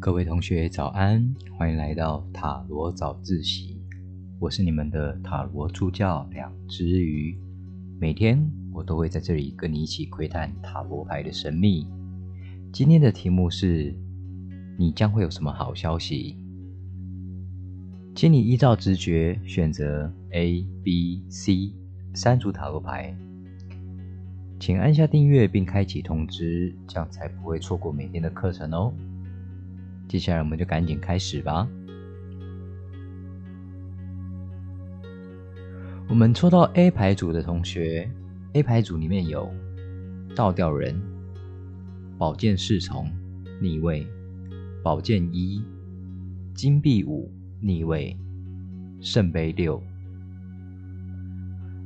各位同学早安，欢迎来到塔罗早自习。我是你们的塔罗助教两只鱼，每天我都会在这里跟你一起窥探塔罗牌的神秘。今天的题目是：你将会有什么好消息？请你依照直觉选择 A、B、C 三组塔罗牌。请按下订阅并开启通知，这样才不会错过每天的课程哦。接下来我们就赶紧开始吧。我们抽到 A 牌组的同学，A 牌组里面有倒吊人、宝剑侍从逆位、宝剑一、金币五逆位、圣杯六。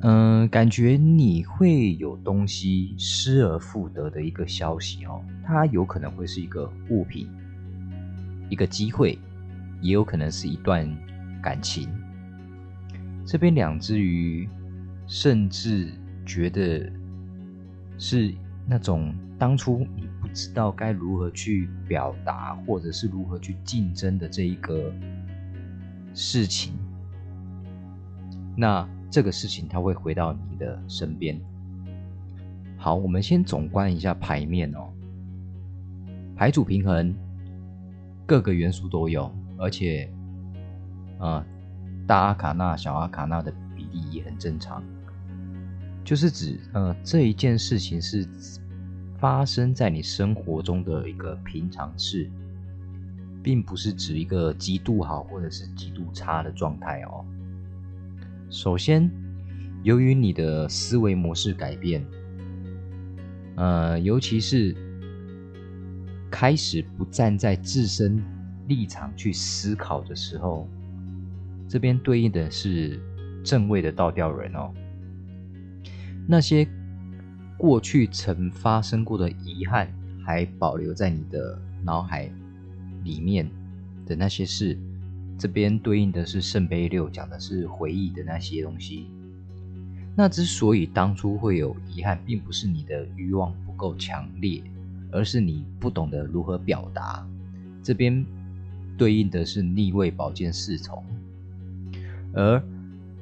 嗯，感觉你会有东西失而复得的一个消息哦，它有可能会是一个物品。一个机会，也有可能是一段感情。这边两只鱼，甚至觉得是那种当初你不知道该如何去表达，或者是如何去竞争的这一个事情。那这个事情它会回到你的身边。好，我们先总观一下牌面哦，牌组平衡。各个元素都有，而且，啊，大阿卡纳、小阿卡纳的比例也很正常。就是指，呃，这一件事情是发生在你生活中的一个平常事，并不是指一个极度好或者是极度差的状态哦。首先，由于你的思维模式改变，呃，尤其是。开始不站在自身立场去思考的时候，这边对应的是正位的倒吊人哦。那些过去曾发生过的遗憾，还保留在你的脑海里面的那些事，这边对应的是圣杯六，讲的是回忆的那些东西。那之所以当初会有遗憾，并不是你的欲望不够强烈。而是你不懂得如何表达，这边对应的是逆位宝剑侍从，而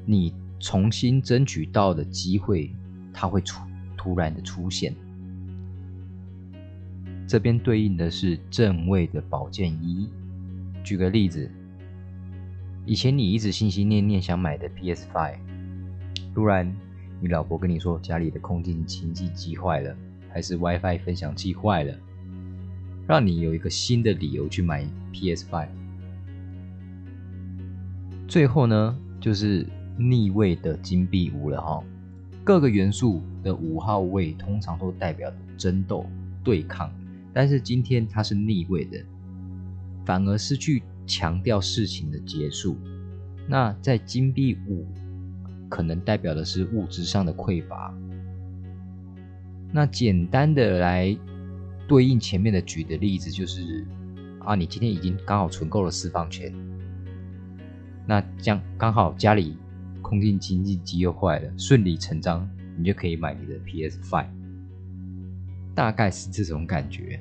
你重新争取到的机会，它会出突然的出现。这边对应的是正位的宝剑一。举个例子，以前你一直心心念念想买的 PS Five，突然你老婆跟你说家里的空气清净机坏了。还是 WiFi 分享器坏了，让你有一个新的理由去买 PS Five。最后呢，就是逆位的金币五了哈。各个元素的五号位通常都代表争斗、对抗，但是今天它是逆位的，反而是去强调事情的结束。那在金币五，可能代表的是物质上的匮乏。那简单的来对应前面的举的例子，就是啊，你今天已经刚好存够了私房钱，那将刚好家里空气清净机又坏了，顺理成章，你就可以买你的 PS Five，大概是这种感觉。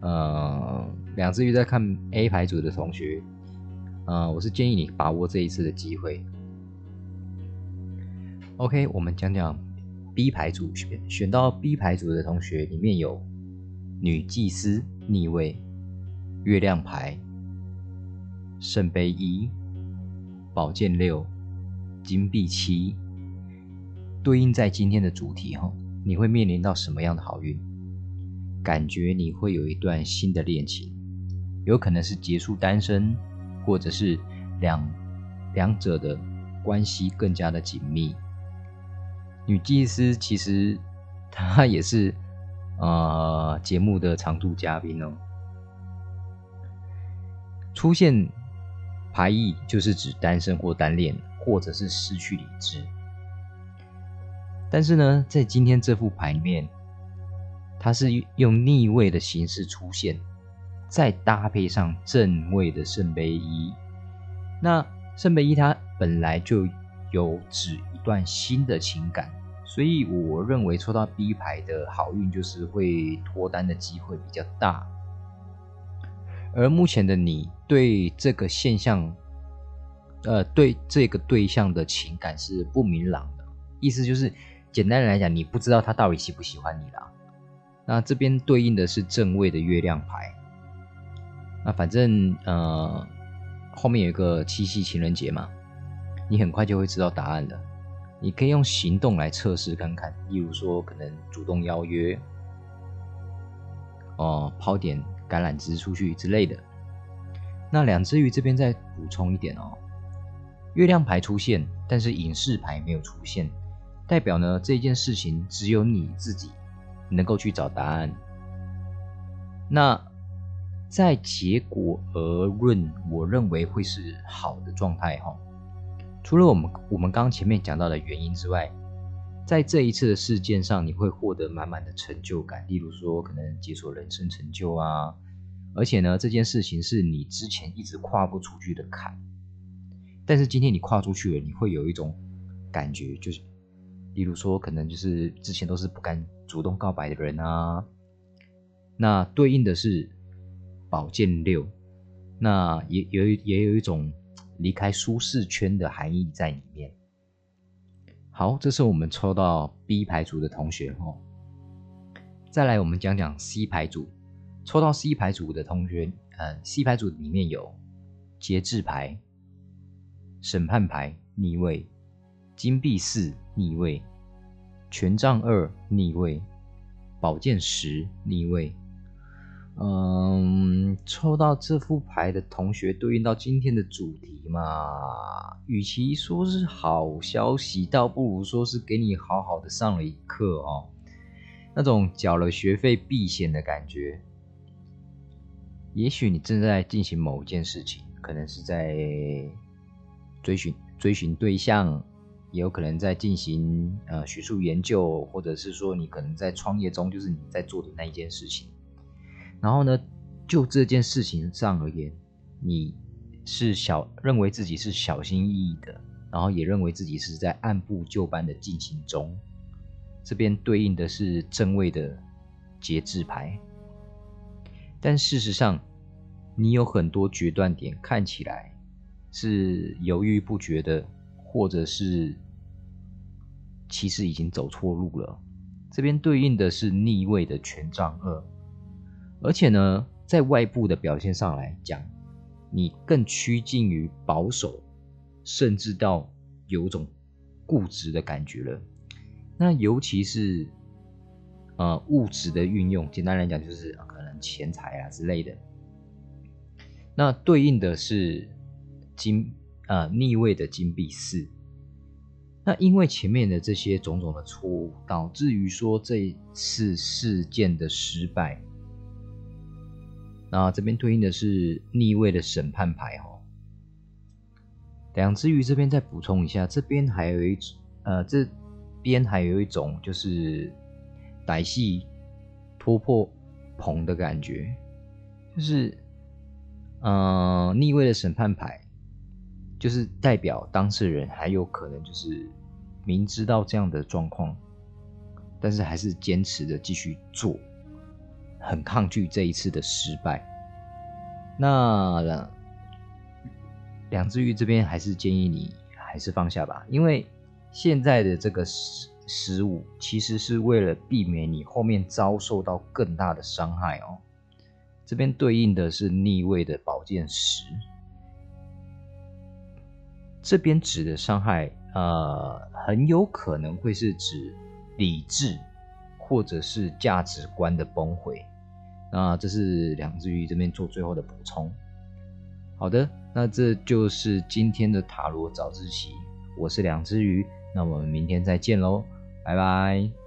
呃，两只鱼在看 A 牌组的同学，呃，我是建议你把握这一次的机会。OK，我们讲讲。B 牌组选选到 B 牌组的同学里面有女祭司逆位、月亮牌、圣杯一、宝剑六、金币七，对应在今天的主题哈，你会面临到什么样的好运？感觉你会有一段新的恋情，有可能是结束单身，或者是两两者的关系更加的紧密。女祭司其实 她也是呃节目的常驻嘉宾哦。出现牌意就是指单身或单恋，或者是失去理智。但是呢，在今天这副牌面，它是用逆位的形式出现，再搭配上正位的圣杯一。那圣杯一它本来就有指段新的情感。所以我认为抽到 B 牌的好运就是会脱单的机会比较大，而目前的你对这个现象，呃，对这个对象的情感是不明朗的，意思就是简单来讲，你不知道他到底喜不喜欢你啦。那这边对应的是正位的月亮牌。那反正呃，后面有一个七夕情人节嘛，你很快就会知道答案了。你可以用行动来测试看看，例如说可能主动邀约，哦，抛点橄榄枝出去之类的。那两只鱼这边再补充一点哦，月亮牌出现，但是隐士牌没有出现，代表呢这件事情只有你自己能够去找答案。那在结果而论，我认为会是好的状态哈。除了我们我们刚前面讲到的原因之外，在这一次的事件上，你会获得满满的成就感。例如说，可能解锁人生成就啊，而且呢，这件事情是你之前一直跨不出去的坎，但是今天你跨出去了，你会有一种感觉，就是，例如说，可能就是之前都是不敢主动告白的人啊，那对应的是宝剑六，那也有也有一种。离开舒适圈的含义在里面。好，这是我们抽到 B 牌组的同学哦。再来，我们讲讲 C 牌组。抽到 C 牌组的同学，呃，C 牌组里面有节制牌、审判牌逆位、金币四逆位、权杖二逆位、宝剑十逆位。嗯，抽到这副牌的同学对应到今天的主题嘛？与其说是好消息，倒不如说是给你好好的上了一课哦。那种缴了学费避险的感觉。也许你正在进行某件事情，可能是在追寻追寻对象，也有可能在进行呃学术研究，或者是说你可能在创业中，就是你在做的那一件事情。然后呢，就这件事情上而言，你是小认为自己是小心翼翼的，然后也认为自己是在按部就班的进行中。这边对应的是正位的节制牌，但事实上，你有很多决断点，看起来是犹豫不决的，或者是其实已经走错路了。这边对应的是逆位的权杖二。而且呢，在外部的表现上来讲，你更趋近于保守，甚至到有种固执的感觉了。那尤其是呃物质的运用，简单来讲就是可能钱财啊之类的。那对应的是金啊逆位的金币四。那因为前面的这些种种的错误，导致于说这次事件的失败。那这边对应的是逆位的审判牌哈。两只鱼这边再补充一下，这边还有一种，呃，这边还有一种就是歹戏突破棚的感觉，就是，嗯，逆位的审判牌，就是代表当事人还有可能就是明知道这样的状况，但是还是坚持的继续做。很抗拒这一次的失败，那两只鱼这边还是建议你还是放下吧，因为现在的这个失失误其实是为了避免你后面遭受到更大的伤害哦。这边对应的是逆位的宝剑十，这边指的伤害，呃，很有可能会是指理智或者是价值观的崩毁。那这是两只鱼这边做最后的补充。好的，那这就是今天的塔罗早自习。我是两只鱼，那我们明天再见喽，拜拜。